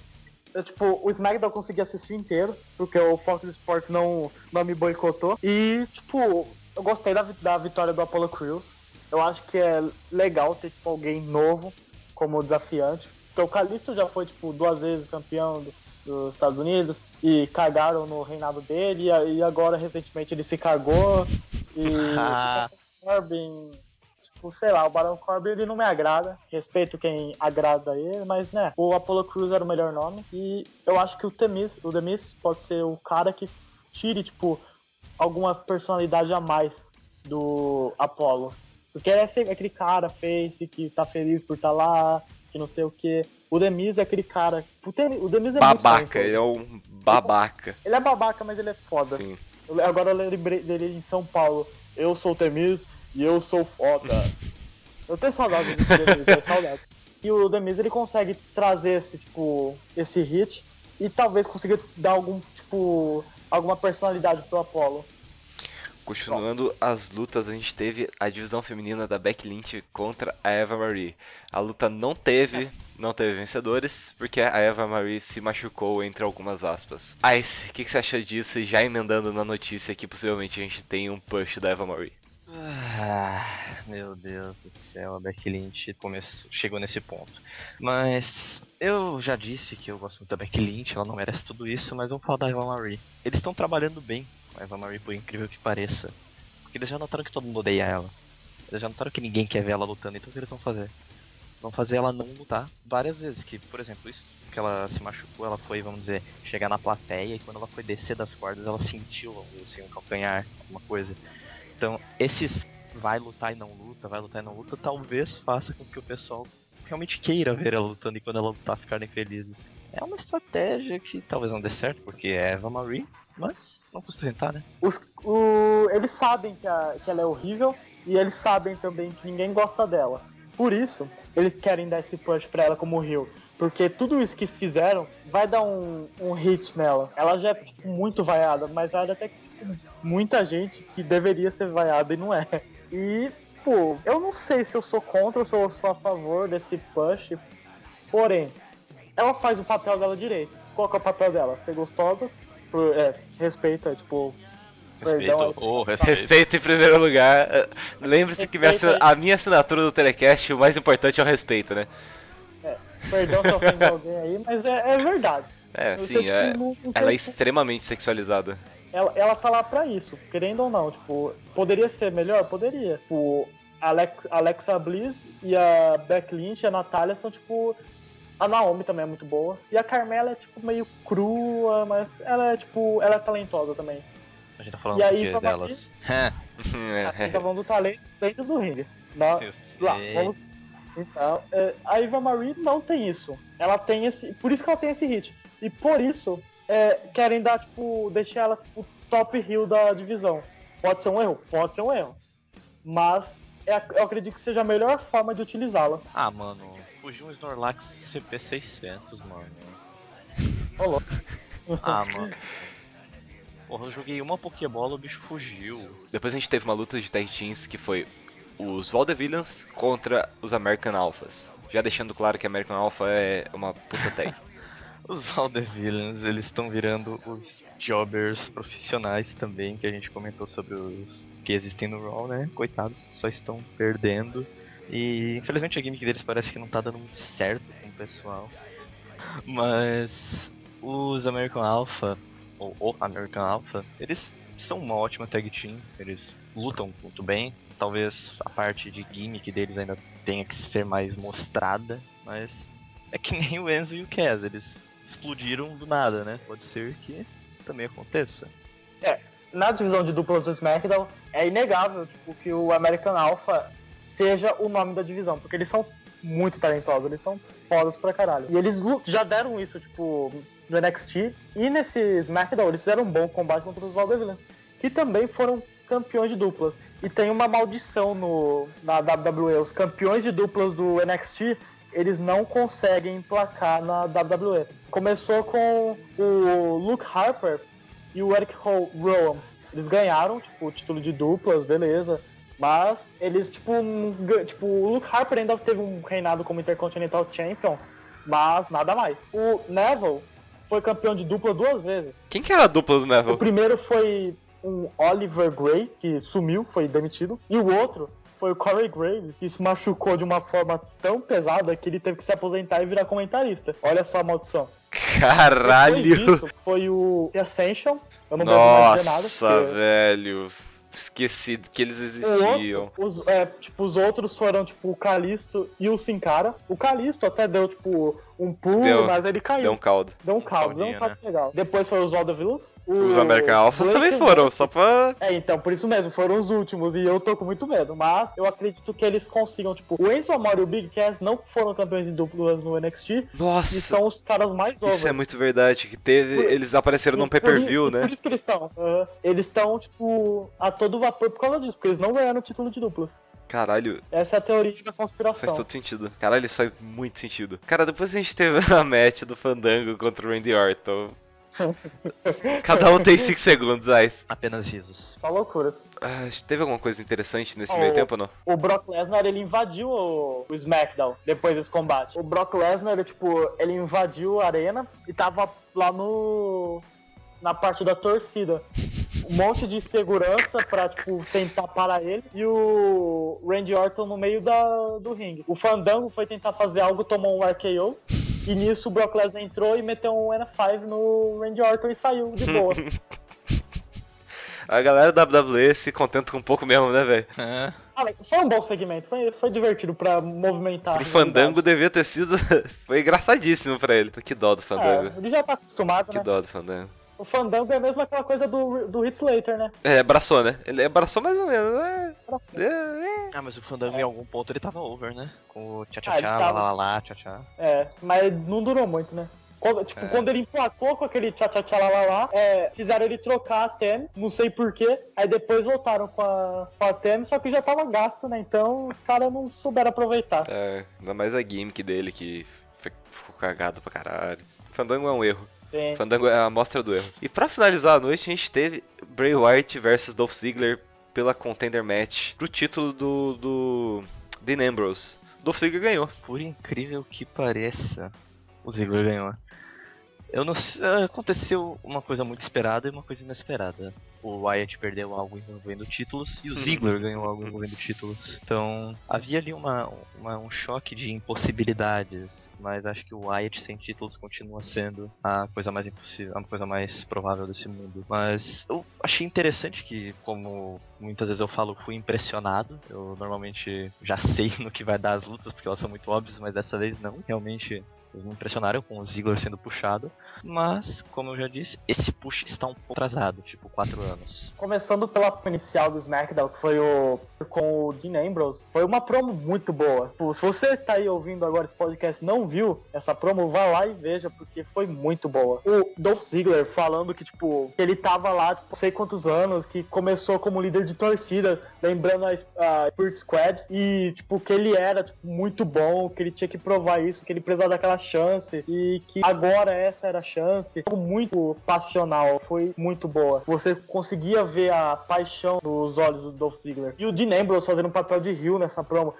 Eu, tipo, o SmackDown eu consegui assistir inteiro, porque o Fox Sports não, não me boicotou. E, tipo, eu gostei da, da vitória do Apollo Crews. Eu acho que é legal ter, tipo, alguém novo como desafiante. Então, o Kalisto já foi, tipo, duas vezes campeão do, dos Estados Unidos e cagaram no reinado dele. E, e agora, recentemente, ele se cagou. E [laughs] o Corbin Tipo, sei lá, o Baron Corbin ele não me agrada. Respeito quem agrada ele, mas né, o Apollo Crews era o melhor nome. E eu acho que o Temis, o Demis pode ser o cara que tire, tipo, alguma personalidade a mais do Apollo. Porque ele é aquele cara face que tá feliz por estar tá lá, que não sei o que. O Demis é aquele cara. O, Demis é babaca, ele é um babaca. Ele é babaca, mas ele é foda. Sim. Agora eu lembrei dele em São Paulo. Eu sou o Temis, e eu sou foda. Eu tenho saudade do Demis, tenho saudade. E o Demis ele consegue trazer esse tipo esse hit e talvez consiga dar algum tipo alguma personalidade pro Apollo. Continuando as lutas, a gente teve a divisão feminina da Becky Lynch contra a Eva Marie. A luta não teve, não teve vencedores, porque a Eva Marie se machucou entre algumas aspas. Ice, o que, que você acha disso? E já emendando na notícia que possivelmente a gente tem um push da Eva Marie. Ah, meu Deus do céu, a Becky Lynch começou, chegou nesse ponto. Mas eu já disse que eu gosto muito da Becky Lynch, ela não merece tudo isso, mas vamos falar da Eva Marie. Eles estão trabalhando bem com a Eva Marie, por incrível que pareça. Porque eles já notaram que todo mundo odeia ela. Eles já notaram que ninguém quer ver ela lutando, então o que eles vão fazer? Vão fazer ela não lutar várias vezes. Que, por exemplo, isso que ela se machucou, ela foi, vamos dizer, chegar na plateia e quando ela foi descer das cordas, ela sentiu, vamos dizer assim, um calcanhar, alguma coisa. Então, esses vai lutar e não luta, vai lutar e não luta, talvez faça com que o pessoal realmente queira ver ela lutando e quando ela lutar ficarem felizes. É uma estratégia que talvez não dê certo, porque é Eva Marie, mas não custa tentar, né? Os, o, eles sabem que, a, que ela é horrível e eles sabem também que ninguém gosta dela. Por isso, eles querem dar esse push pra ela como Rio. Porque tudo isso que fizeram vai dar um, um hit nela. Ela já é tipo, muito vaiada, mas vai até que muita gente que deveria ser vaiada e não é. E, pô, eu não sei se eu sou contra ou se eu sou a favor desse push. Porém, ela faz o papel dela direito. Qual que é o papel dela? Ser gostosa, por, é, respeito, é tipo. Respeito, perdão, oh, respeito. respeito em primeiro lugar. Lembre-se que minha, a minha assinatura do Telecast, o mais importante é o respeito, né? É, perdão se eu ofendi alguém aí, mas é, é verdade. É, eu sim, é, ela é extremamente sexualizada ela, ela tá lá pra isso, querendo ou não. Tipo, poderia ser melhor? Poderia. Tipo, Alex, Alexa Bliss e a Beck Lynch e a Natália são, tipo, A Naomi também é muito boa. E a Carmela é, tipo, meio crua, mas ela é, tipo, ela é talentosa também. A gente tá falando E aí, do delas? [laughs] [laughs] A gente tá falando do talento dentro do ringue. Na- lá, vamos. Então, é, a Eva Marie não tem isso. Ela tem esse. Por isso que ela tem esse hit. E por isso, é, querem dar, tipo, deixar ela tipo, top heel da divisão. Pode ser um erro? Pode ser um erro. Mas é a- eu acredito que seja a melhor forma de utilizá-la. Ah, mano, fugiu um Snorlax CP600, mano. Ô, louco. Ah, mano. Porra, eu joguei uma Pokébola, o bicho fugiu. Depois a gente teve uma luta de tag teams que foi os Vaudevillains contra os American Alphas. Já deixando claro que American Alpha é uma puta tag. [laughs] Os Valdevillains, eles estão virando os jobbers profissionais também, que a gente comentou sobre os que existem no Raw, né? Coitados, só estão perdendo. E infelizmente a gimmick deles parece que não tá dando muito certo com o pessoal. Mas os American Alpha, ou o American Alpha, eles são uma ótima tag team, eles lutam muito bem. Talvez a parte de gimmick deles ainda tenha que ser mais mostrada, mas é que nem o Enzo e o Kaz, eles explodiram do nada, né? Pode ser que também aconteça. Na divisão de duplas do SmackDown, é inegável tipo, que o American Alpha seja o nome da divisão, porque eles são muito talentosos, eles são fodas pra caralho. E eles já deram isso, tipo, no NXT e nesse SmackDown, eles fizeram um bom combate contra os Valdevillains, que também foram campeões de duplas. E tem uma maldição no, na WWE, os campeões de duplas do NXT, eles não conseguem emplacar na WWE. Começou com o Luke Harper e o Eric Rowan. Eles ganharam, tipo, o título de duplas, beleza. Mas eles, tipo, tipo, o Luke Harper ainda teve um reinado como Intercontinental Champion, mas nada mais. O Neville foi campeão de dupla duas vezes. Quem que era a dupla do O Neville? primeiro foi um Oliver Gray, que sumiu, foi demitido. E o outro foi o Corey Graves, que se machucou de uma forma tão pesada que ele teve que se aposentar e virar comentarista. Olha só a maldição. Caralho! disso, foi o The Ascension. Eu não dizer nada. Nossa, porque- velho. Esqueci que eles existiam. outro, os, é, tipo, os outros foram, tipo, o Calisto e o Sin Cara. O Calisto até deu, tipo, um pulo, Deu- mas ele caiu. Deu um caldo. Deu um caldo, deu um caldo legal. Depois foi os Valdevillas. Os American Alphas também foram, só pra. É, então, por isso mesmo, foram os últimos e eu tô com muito medo. Mas eu acredito que eles consigam, tipo, o Enzo Amore e o Big Cass não foram campeões em duplas no NXT e Nossa! são os caras mais overs. Isso é muito verdade. Que teve. Por- Eles apareceram num E por pay-per-view, né? Por isso que eles estão. aham. eles estão, tipo, a todo vapor por causa disso, porque eles não ganharam o título de duplas. Caralho, Essa é a teoria da conspiração. faz todo sentido. Caralho, isso faz muito sentido. Cara, depois a gente teve a match do Fandango contra o Randy Orton. [laughs] Cada um tem 5 segundos, Ais. Apenas risos. Só loucuras. Ah, teve alguma coisa interessante nesse Oh. meio tempo ou não? O Brock Lesnar, ele invadiu o, o SmackDown depois desse combate. O Brock Lesnar, ele, tipo, ele invadiu a arena e tava lá no... na parte da torcida. Um monte de segurança pra, tipo, tentar parar ele. E o Randy Orton no meio da, do ringue. O Fandango foi tentar fazer algo, tomou um RKO. E nisso o Brock Lesnar entrou e meteu um N5 no Randy Orton e saiu de boa. [laughs] A galera da WWE se contenta com um pouco mesmo, né, velho? É, Ah, foi um bom segmento, foi, foi divertido pra movimentar. Rivalidade. Fandango devia ter sido. [laughs] Foi engraçadíssimo pra ele. Que dó do Fandango. É, ele já tá acostumado, Que né? dó do Fandango. O Fandango é mesmo aquela coisa do, do Hit Slater, né? É, abraçou, né? Ele abraçou mais ou menos, né? É, é. Ah, mas o Fandango em algum ponto ele tava over, né? Com o tchá tchá Ah, tchá, lá tava. lá lá, tchá. É, mas não durou muito, né? Quando, tipo, É. quando ele emplacou com aquele tchá tchá tchá lá lá lá, é, fizeram ele trocar a Tem, não sei porquê, aí depois voltaram com a, com a Tem, só que já tava gasto, né? Então os caras não souberam aproveitar. É, ainda mais a gimmick dele que ficou cagado pra caralho. Fandango é um erro. Sim. Fandango é a amostra do erro. E pra finalizar a noite, a gente teve Bray Wyatt versus Dolph Ziggler pela Contender Match pro título do, do Dean Ambrose. Dolph Ziggler ganhou. Por incrível que pareça, o Ziggler ganhou. Eu não sei, aconteceu uma coisa muito esperada e uma coisa inesperada. O Wyatt perdeu algo envolvendo títulos e o Ziggler ganhou algo envolvendo títulos. Então havia ali uma, uma- um choque de impossibilidades, mas acho que o Wyatt sem títulos continua sendo a coisa mais impossível, a coisa mais provável desse mundo. Mas eu achei interessante que, como muitas vezes eu falo, fui impressionado. Eu normalmente já [laughs] sei no que vai dar as lutas porque elas são muito óbvias, mas dessa vez não. Realmente Eles me impressionaram com o Ziggler sendo puxado, mas, como eu já disse, esse push está um pouco atrasado, tipo 4 anos. Começando pela inicial do SmackDown, que foi o com o Dean Ambrose, foi uma promo muito boa. Tipo, se você tá aí ouvindo agora esse podcast não viu essa promo, vá lá e veja, porque foi muito boa. O Dolph Ziggler falando que, tipo, ele tava lá, tipo, sei quantos anos, que começou como líder de torcida, lembrando a, a Spirit Squad, e, tipo, que ele era, tipo, muito bom, que ele tinha que provar isso, que ele precisava daquela chance, e que agora essa era a chance. Foi muito passional, foi muito boa. Você conseguia ver a paixão nos olhos do Dolph Ziggler. E o Dean Ambrose fazendo um papel de rio nessa promo.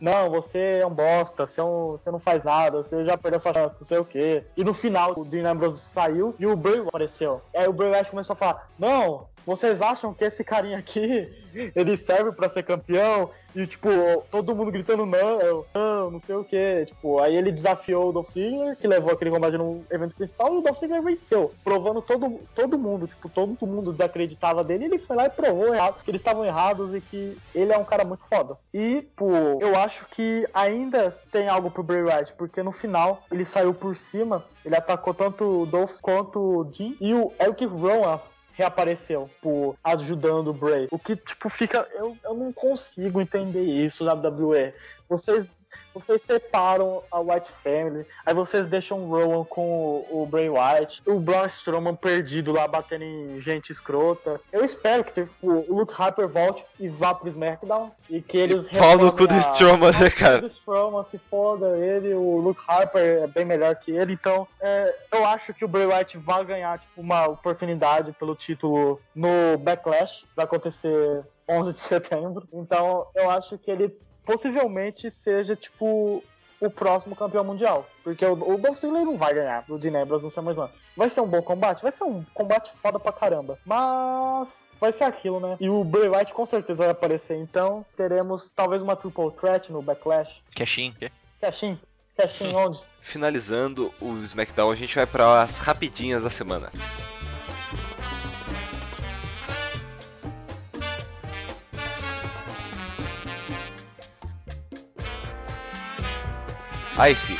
Não, você é um bosta, você, é um, você não faz nada, você já perdeu sua chance, não sei o quê. E no final, o Dean Ambrose saiu e o Bray apareceu. Aí o Bray Wyatt começou a falar, não, vocês acham que esse carinha aqui, ele serve para ser campeão? E, tipo, todo mundo gritando não, não, não sei o que. Tipo, aí ele desafiou o Dolph Ziggler, que levou aquele combate no evento principal, e o Dolph Ziggler venceu, provando todo, todo mundo, tipo, todo mundo desacreditava dele, e ele foi lá e provou errado, que eles estavam errados e que ele é um cara muito foda. E, pô, eu acho que ainda tem algo pro Bray Wyatt, porque no final ele saiu por cima, ele atacou tanto o Dolph quanto o Jim, e o Eric Rowan reapareceu, por ajudando o Bray. O que, tipo, fica. Eu, eu não consigo entender isso WWE. Vocês vocês separam a White Family, aí vocês deixam o Rowan com o, o Bray Wyatt, o Braun Strowman perdido lá batendo em gente escrota. Eu espero que tipo, o Luke Harper volte e vá pro SmackDown e que eles Pau no cu do Strowman, né, cara? O Strowman se foda, ele, o Luke Harper é bem melhor que ele, então é, eu acho que o Bray Wyatt vai ganhar tipo, uma oportunidade pelo título no Backlash, vai acontecer 11 de [laughs] setembro. Então eu acho que ele possivelmente seja, tipo, o próximo campeão mundial. Porque o, o Dolph Ziggler não vai ganhar do Dean Ambrose no SummerSlam. Vai ser um bom combate? Vai ser um combate foda pra caramba. Mas vai ser aquilo, né? E o Bray Wyatt com certeza vai aparecer. Então teremos talvez uma triple threat no Backlash. Cashin. Cashin. Cashin onde? Finalizando o SmackDown, a gente vai para as rapidinhas da semana. Ice,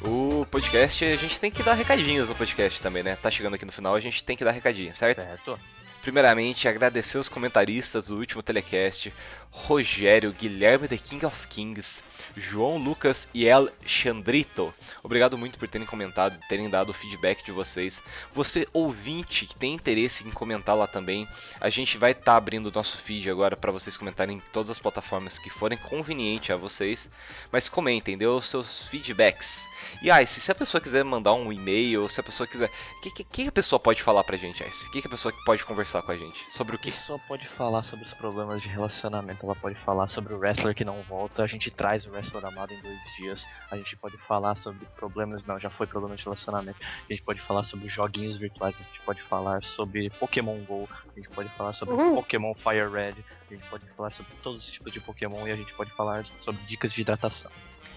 o podcast, a gente tem que dar recadinhos no podcast também, né? Tá chegando aqui no final, a gente tem que dar recadinho, certo? Certo. Primeiramente, agradecer os comentaristas do último telecast: Rogério, Guilherme The King of Kings, João Lucas e El Chandrito. Obrigado muito por terem comentado, terem dado o feedback de vocês. Você ouvinte que tem interesse em comentar lá também, a gente vai estar tá abrindo o nosso feed agora para vocês comentarem em todas as plataformas que forem conveniente a vocês. Mas comentem, dê os seus feedbacks. E Ice, se a pessoa quiser mandar um e-mail, se a pessoa quiser, o que, que, que, a pessoa pode falar pra gente, Ice? O que, que a pessoa pode conversar com a gente? Sobre o que? A pessoa pode falar sobre os problemas de relacionamento, ela pode falar sobre o wrestler que não volta, a gente traz o wrestler amado em dois dias, a gente pode falar sobre problemas, não, já foi problema de relacionamento, a gente pode falar sobre joguinhos virtuais, a gente pode falar sobre Pokémon GO, a gente pode falar sobre Uhum. Pokémon Fire Red, a gente pode falar sobre todos os tipos de Pokémon e a gente pode falar sobre dicas de hidratação.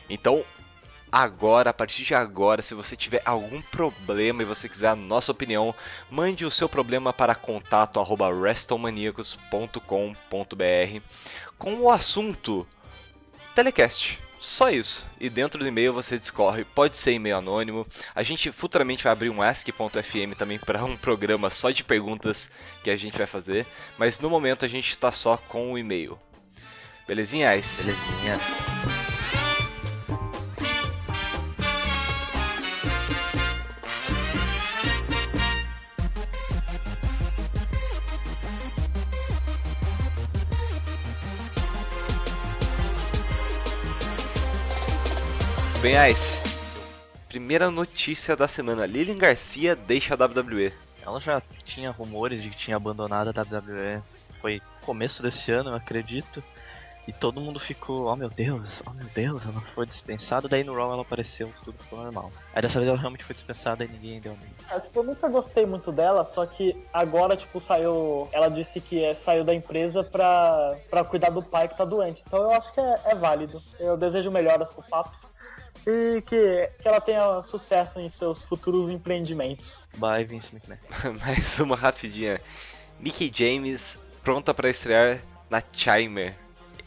Então, agora, a partir de agora, se você tiver algum problema e você quiser a nossa opinião, mande o seu problema para contato arroba com o assunto Telecast. Só isso. E dentro do e-mail você discorre, pode ser e-mail anônimo. A gente futuramente vai abrir um ask.fm também para um programa só de perguntas que a gente vai fazer, mas no momento a gente está só com o e-mail. Belezinha? Belezinha? Bem, Ice. Primeira notícia da semana: Lilian Garcia deixa a WWE. Ela já tinha rumores de que tinha abandonado a WWE. Foi começo desse ano, eu acredito. E todo mundo ficou, oh meu Deus, oh meu Deus, ela foi dispensada. Daí no Raw ela apareceu, tudo ficou normal. Aí dessa vez ela realmente foi dispensada e ninguém deu nem. É, tipo, eu nunca gostei muito dela, só que agora, tipo, saiu. Ela disse que é, saiu da empresa pra, pra cuidar do pai que tá doente. Então eu acho que é, é válido. Eu desejo melhoras pro Paps. E que, que ela tenha sucesso em seus futuros empreendimentos. Bye, Vince McMahon. [laughs] Mais uma rapidinha. Mickey James pronta para estrear na Chimer.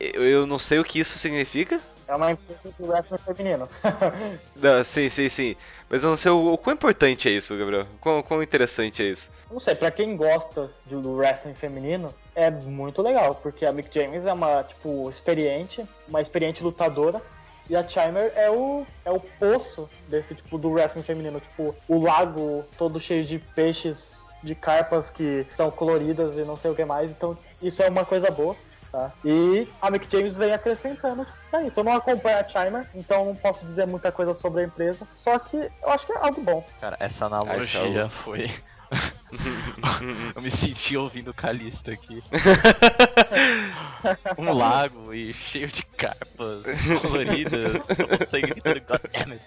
Eu, eu não sei o que isso significa. É uma empresa de wrestling feminino. [laughs] Não, sim, sim, sim. Mas eu não sei o, o quão importante é isso, Gabriel. Quão, quão interessante é isso. Não sei, pra quem gosta de- do wrestling feminino, é muito legal, porque a Mick James é uma, tipo, experiente, uma experiente lutadora, e a Chimer é o, é o poço desse, tipo, do wrestling feminino, tipo, o lago todo cheio de peixes, de carpas que são coloridas e não sei o que mais, então isso é uma coisa boa. Tá? E a Mick James vem acrescentando é isso. Eu não acompanho a Chimer, então não posso dizer muita coisa sobre a empresa. Só que eu acho que é algo bom. Cara, essa analogia foi. [laughs] [laughs] eu me senti ouvindo Calista aqui. [laughs] [laughs] um lago e cheio de carpas coloridas. Eu sei gritando goddammit.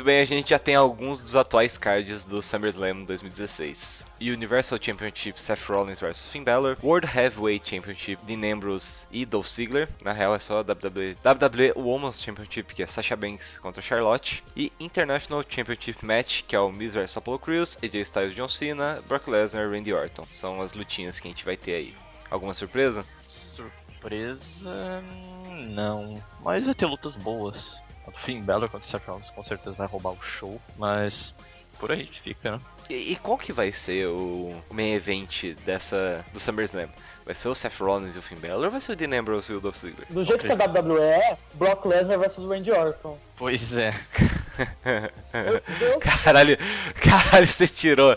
Muito bem, a gente já tem alguns dos atuais cards do SummerSlam 2016. Universal Championship Seth Rollins vs Finn Balor, World Heavyweight Championship Dean Ambrose e Dolph Ziggler, na real é só WWE, WWE Women's Championship que é Sasha Banks contra Charlotte e International Championship Match que é o Miz vs Apollo Crews, AJ Styles John Cena, Brock Lesnar e Randy Orton. São as lutinhas que a gente vai ter aí. Alguma surpresa? Surpresa. Não. Mas vai ter lutas boas. O Finn Balor contra o Seth Rollins com certeza vai roubar o show. Mas por aí que fica, né? E, e qual que vai ser o main event dessa do SummerSlam? Vai ser o Seth Rollins e o Finn Balor ou vai ser o Dean Ambrose e o Dolph Ziggler? Do jeito que a WWE é, Brock Lesnar versus Randy Orton. Pois é. [laughs] Caralho, caralho, você tirou.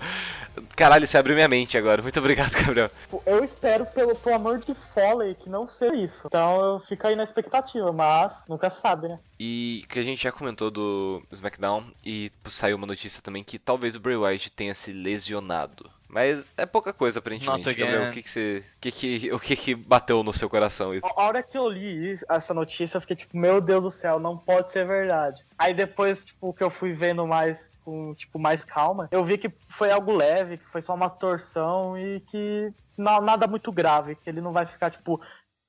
Caralho, você abriu minha mente agora. Muito obrigado, Gabriel. eu espero, pelo, pelo amor de Foley, que não seja isso. Então eu fico aí na expectativa, mas nunca sabe, né? E que a gente já comentou do SmackDown e saiu uma notícia também que talvez o Bray Wyatt tenha se lesionado. Mas é pouca coisa aparentemente. Gabriel, o que que você, o que que, o que que bateu no seu coração isso? A hora que eu li isso- essa notícia, eu fiquei tipo, meu Deus do céu, não pode ser verdade. Aí depois, tipo, que eu fui vendo mais com, tipo, mais calma, eu vi que foi algo leve, que foi só uma torção e que na- nada muito grave, que ele não vai ficar, tipo,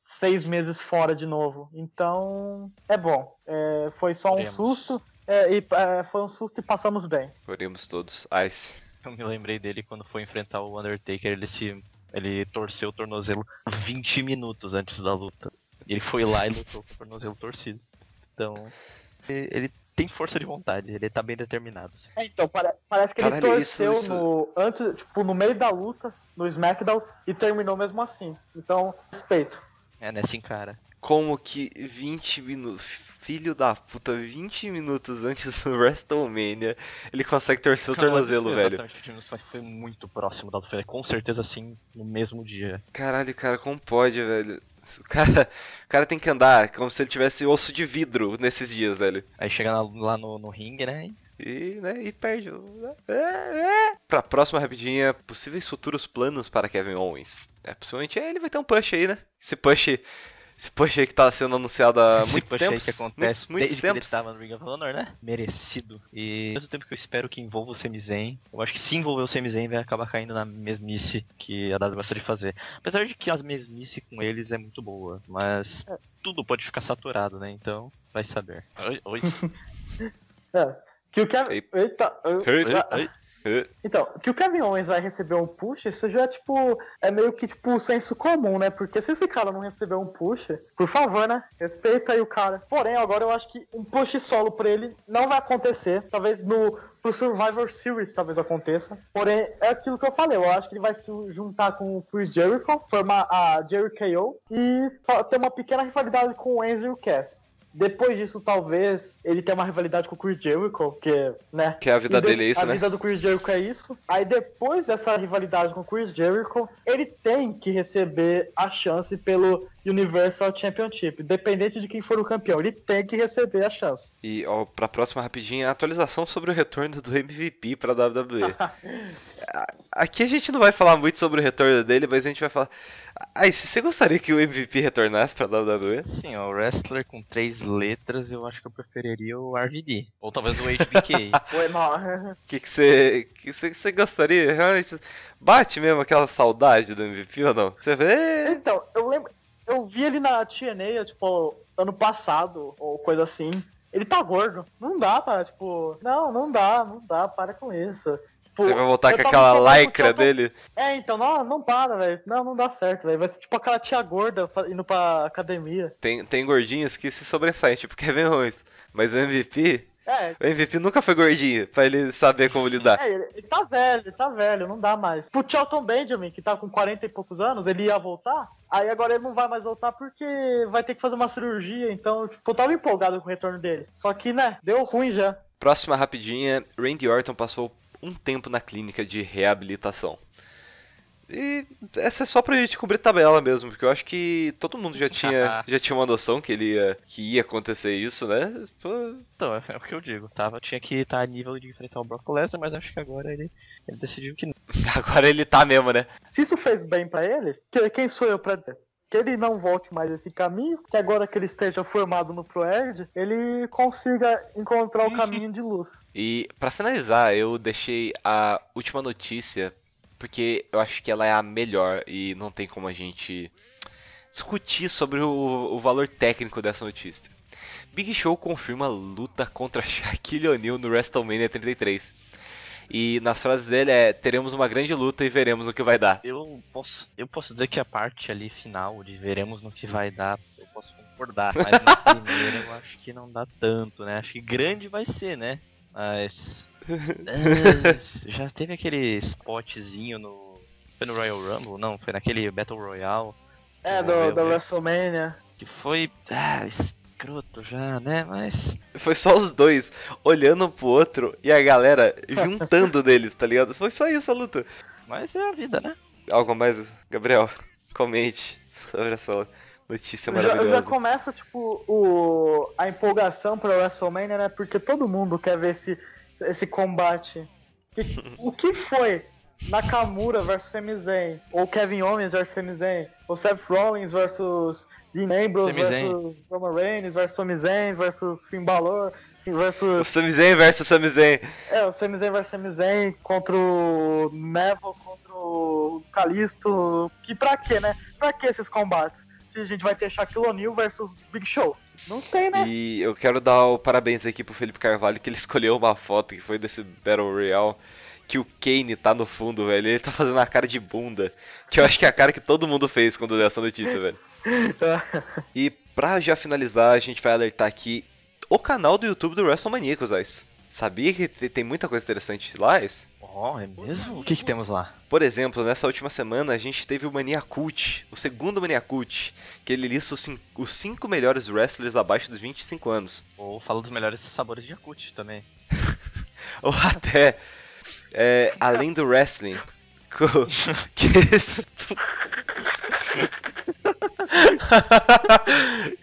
seis meses fora de novo. Então, é bom. É, foi só um susto, é, e, é, foi um susto e passamos bem. Oremos todos. Ice. Eu me lembrei dele quando foi enfrentar o Undertaker, ele se. ele torceu o tornozelo 20 minutos antes da luta. Ele foi lá e lutou com o tornozelo torcido. Então. Ele, ele tem força de vontade, ele tá bem determinado. É, então, pare- parece que Caralho, ele isso- torceu isso- no. Antes, tipo, no meio da luta, no SmackDown, e terminou mesmo assim. Então, respeito. É, nessa encara. Como que 20 minutos. Filho da puta, 20 minutos antes do [laughs] WrestleMania, ele consegue torcer o tornozelo, velho. Foi muito próximo da luta. Com certeza sim, no mesmo dia. Caralho, cara, como pode, velho? O cara, o cara tem que andar como se ele tivesse osso de vidro nesses dias, velho. Aí chega lá no, no ringue, né? E, né, e perde. o- É, é. Pra próxima rapidinha, possíveis futuros planos para Kevin Owens. É, possivelmente ele vai ter um push aí, né? Esse push, esse push aí que tá sendo anunciado há Esse muitos push aí tempos. que acontece muitos, muitos desde tempos. que ele tava no Ring of Honor, né? Merecido. E ao mesmo tempo que eu espero que envolva o Sami Zayn, eu acho que se envolver o Sami Zayn vai acabar caindo na mesmice que a WWE gosta de fazer. Apesar de que as mesmice com eles é muito boa, mas tudo pode ficar saturado, né? Então, vai saber. Oi, [laughs] oi, É. Que o Kevin. Ei. Eita, oi. Então, que o Kevin Owens vai receber um push, isso já tipo. É meio que tipo senso comum, né? Porque se esse cara não receber um push, por favor, né? Respeita aí o cara. Porém, agora eu acho que um push solo pra ele não vai acontecer. Talvez no pro Survivor Series talvez aconteça. Porém, é aquilo que eu falei. Eu acho que ele vai se juntar com o Chris Jericho, formar a Jericho e ter uma pequena rivalidade com o Enzo e o Cass. Depois disso, talvez ele tenha uma rivalidade com o Chris Jericho, porque, né? Que a vida de- dele é isso, a né? vida do Chris Jericho é isso. Aí depois dessa rivalidade com o Chris Jericho, ele tem que receber a chance pelo Universal Championship. Independente de quem for o campeão, ele tem que receber a chance. E ó, pra próxima rapidinha, atualização sobre o retorno do MVP pra WWE. [laughs] A- Aqui a gente não vai falar muito sobre o retorno dele, mas a gente vai falar. Aí, se você gostaria que o MVP retornasse pra WWE? Sim, ó, o wrestler com três letras, eu acho que eu preferiria o RVD. Ou talvez o HBK. [laughs] O [laughs] que que você, que você, que você gostaria? Realmente bate mesmo aquela saudade do MVP ou não? Você vê? Então, eu lembro. Eu vi ele na TNA, tipo, ano passado, ou coisa assim. Ele tá gordo. Não dá pra, tipo. Não, não dá, não dá, para com isso. Tipo, Ele vai voltar com aquela lycra Charlton- dele. É, então, não, não para, velho. Não, não dá certo, velho. Vai ser tipo aquela tia gorda indo pra academia. Tem, tem gordinhos que se sobressaem, tipo [laughs] Kevin Owens. Mas o MVP, É, o MVP nunca foi gordinho, pra ele saber como lidar. é, ele, ele tá velho, ele tá velho, não dá mais. Pro Charlton Benjamin, que tá com 40 e poucos anos, ele ia voltar. Aí agora ele não vai mais voltar porque vai ter que fazer uma cirurgia. Então, tipo, eu tava empolgado com o retorno dele. Só que, né, deu ruim já. Próxima rapidinha, Randy Orton passou um tempo na clínica de reabilitação. E essa é só pra gente cobrir tabela mesmo, porque eu acho que todo mundo já tinha, [laughs] já tinha uma noção que ele ia, que ia acontecer isso, né? Pô, Então, é o que eu digo. Tava, tinha que estar a nível de enfrentar o Brock Lesnar, mas acho que agora ele, ele decidiu que não. [laughs] agora ele tá mesmo, né? Se isso fez bem pra ele, que- quem sou eu pra dizer? Que ele não volte mais esse caminho, que agora que ele esteja formado no ProErd, ele consiga encontrar o caminho de luz. E pra finalizar, eu deixei a última notícia porque eu acho que ela é a melhor e não tem como a gente discutir sobre o, o valor técnico dessa notícia. Big Show confirma luta contra [laughs] Shaquille O'Neal no WrestleMania 33. E nas frases dele é: teremos uma grande luta e veremos o que vai dar. Eu posso, eu posso dizer que a parte ali final de veremos no que vai dar, eu posso concordar, mas na [laughs] primeira eu acho que não dá tanto, né? Acho que grande vai ser, né? Mas. [laughs] já teve aquele spotzinho no. Foi no Royal Rumble? Não, foi naquele Battle Royale. É, do, da WrestleMania. Que foi. Ah, escroto já, né? Mas. Foi só os dois olhando pro outro e a galera juntando [laughs] deles, tá ligado? Foi só isso a luta. Mas é a vida, né? Algo mais, Gabriel? Comente sobre essa notícia Já, já maravilhosa. começa, tipo, o, a empolgação pra WrestleMania, né? Porque todo mundo quer ver esse, esse combate. [laughs] O que foi Nakamura versus Sami Zayn? Ou Kevin Owens versus Sami Zayn? Ou Seth Rollins versus Dean Ambrose versus Roman Reigns versus Sami Zayn versus Finn Balor O versus... Sami Zayn versus Sami Zayn. É, o Sami Zayn versus Sami Zayn contra o Neville, contra o Kalisto. Que pra quê, né? Pra que esses combates? Se a gente vai ter Shaquille O'Neal versus Big Show. Não tem, né? E eu quero dar o parabéns aqui pro Felipe Carvalho, que ele [laughs] escolheu uma foto que foi desse Battle Royale. Que o Kane tá no fundo, velho. Ele tá fazendo uma cara de bunda. Que eu acho que é a cara que todo mundo fez quando deu essa notícia, velho. [laughs] E pra já finalizar, a gente vai alertar aqui o canal do YouTube do WrestleManiacos, Ais. Sabia que te- tem muita coisa interessante lá, Ais? Oh, é mesmo? O que, que temos lá? Por exemplo, nessa última semana a gente teve o Mania Cult, o segundo Mania Cult, que ele lista os cin- os 5 melhores wrestlers abaixo dos 25 anos. Ou fala dos melhores sabores de Yakut também. [laughs] Ou até, é, além do wrestling, [laughs] [laughs]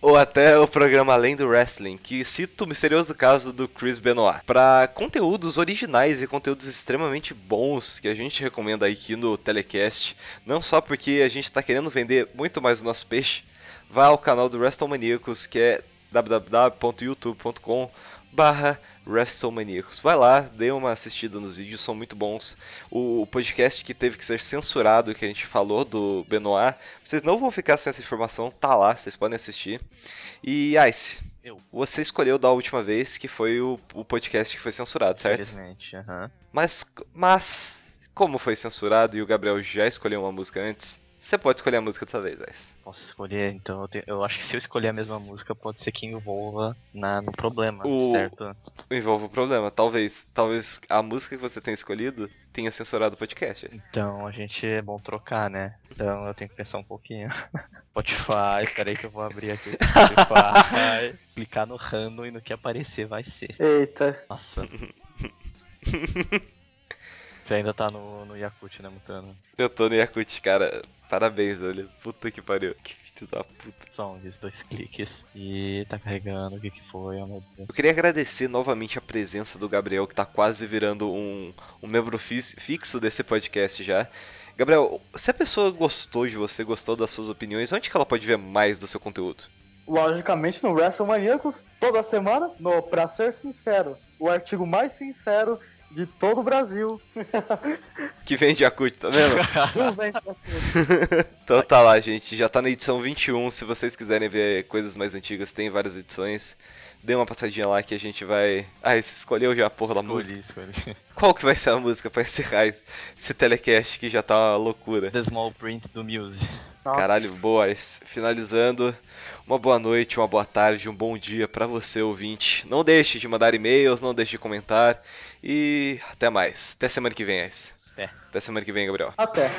Ou até o programa Além do Wrestling, que cita o misterioso caso do Chris Benoit. Para conteúdos originais e conteúdos extremamente bons que a gente recomenda aqui no Telecast, não só porque a gente está querendo vender muito mais o nosso peixe, vá ao canal do WrestleManiacos, que é www.youtube.com barra WrestleManiacos. Vai lá, dê uma assistida nos vídeos, são muito bons. O podcast que teve que ser censurado, que a gente falou do Benoit, vocês não vão ficar sem essa informação, tá lá, vocês podem assistir. E Ice, Eu. você escolheu da última vez que foi o, o podcast que foi censurado, certo? Infelizmente, aham. Mas, mas, como foi censurado e o Gabriel já escolheu uma música antes, você pode escolher a música dessa vez, Ice. Posso escolher, então eu, tenho- eu acho que se eu escolher a mesma música, pode ser que envolva na, no problema, O- certo? Envolve o problema, talvez, talvez a música que você tenha escolhido tenha censurado o podcast. Então a gente é bom trocar, né? Então eu tenho que pensar um pouquinho. [laughs] Spotify, peraí que eu vou abrir aqui o Spotify, [laughs] clicar no random e no que aparecer vai ser. Eita. Nossa. [laughs] Você ainda tá no, no Yakut, né, Mutano? Eu tô no Yakut, cara. Parabéns, olha. Puta que pariu. Que filho da puta. Songs, dois cliques. E tá carregando, o que que foi, oh meu Deus. Eu queria agradecer novamente a presença do Gabriel, que tá quase virando um, um membro fixo desse podcast já. Gabriel, se a pessoa gostou de você, gostou das suas opiniões, onde que ela pode ver mais do seu conteúdo? Logicamente no WrestleManiacos, toda semana, no Pra Ser Sincero, o artigo mais sincero de todo o Brasil. [laughs] Que vem de Yakut, tá vendo? [laughs] [laughs] Então tá lá, gente. Já tá na edição 21. Se vocês quiserem ver coisas mais antigas, tem várias edições. dê uma passadinha lá que a gente vai. Ah, você escolheu já a porra da música? Escolhi. Qual que vai ser a música pra encerrar esse telecast que já tá uma loucura? The Small Print do Muse. Nossa. Caralho, boa. Finalizando, uma boa noite, uma boa tarde, um bom dia pra você, ouvinte. Não deixe de mandar e-mails, não deixe de comentar. E até mais. Até semana que vem, Ais. Até. Até semana que vem, Gabriel. Até.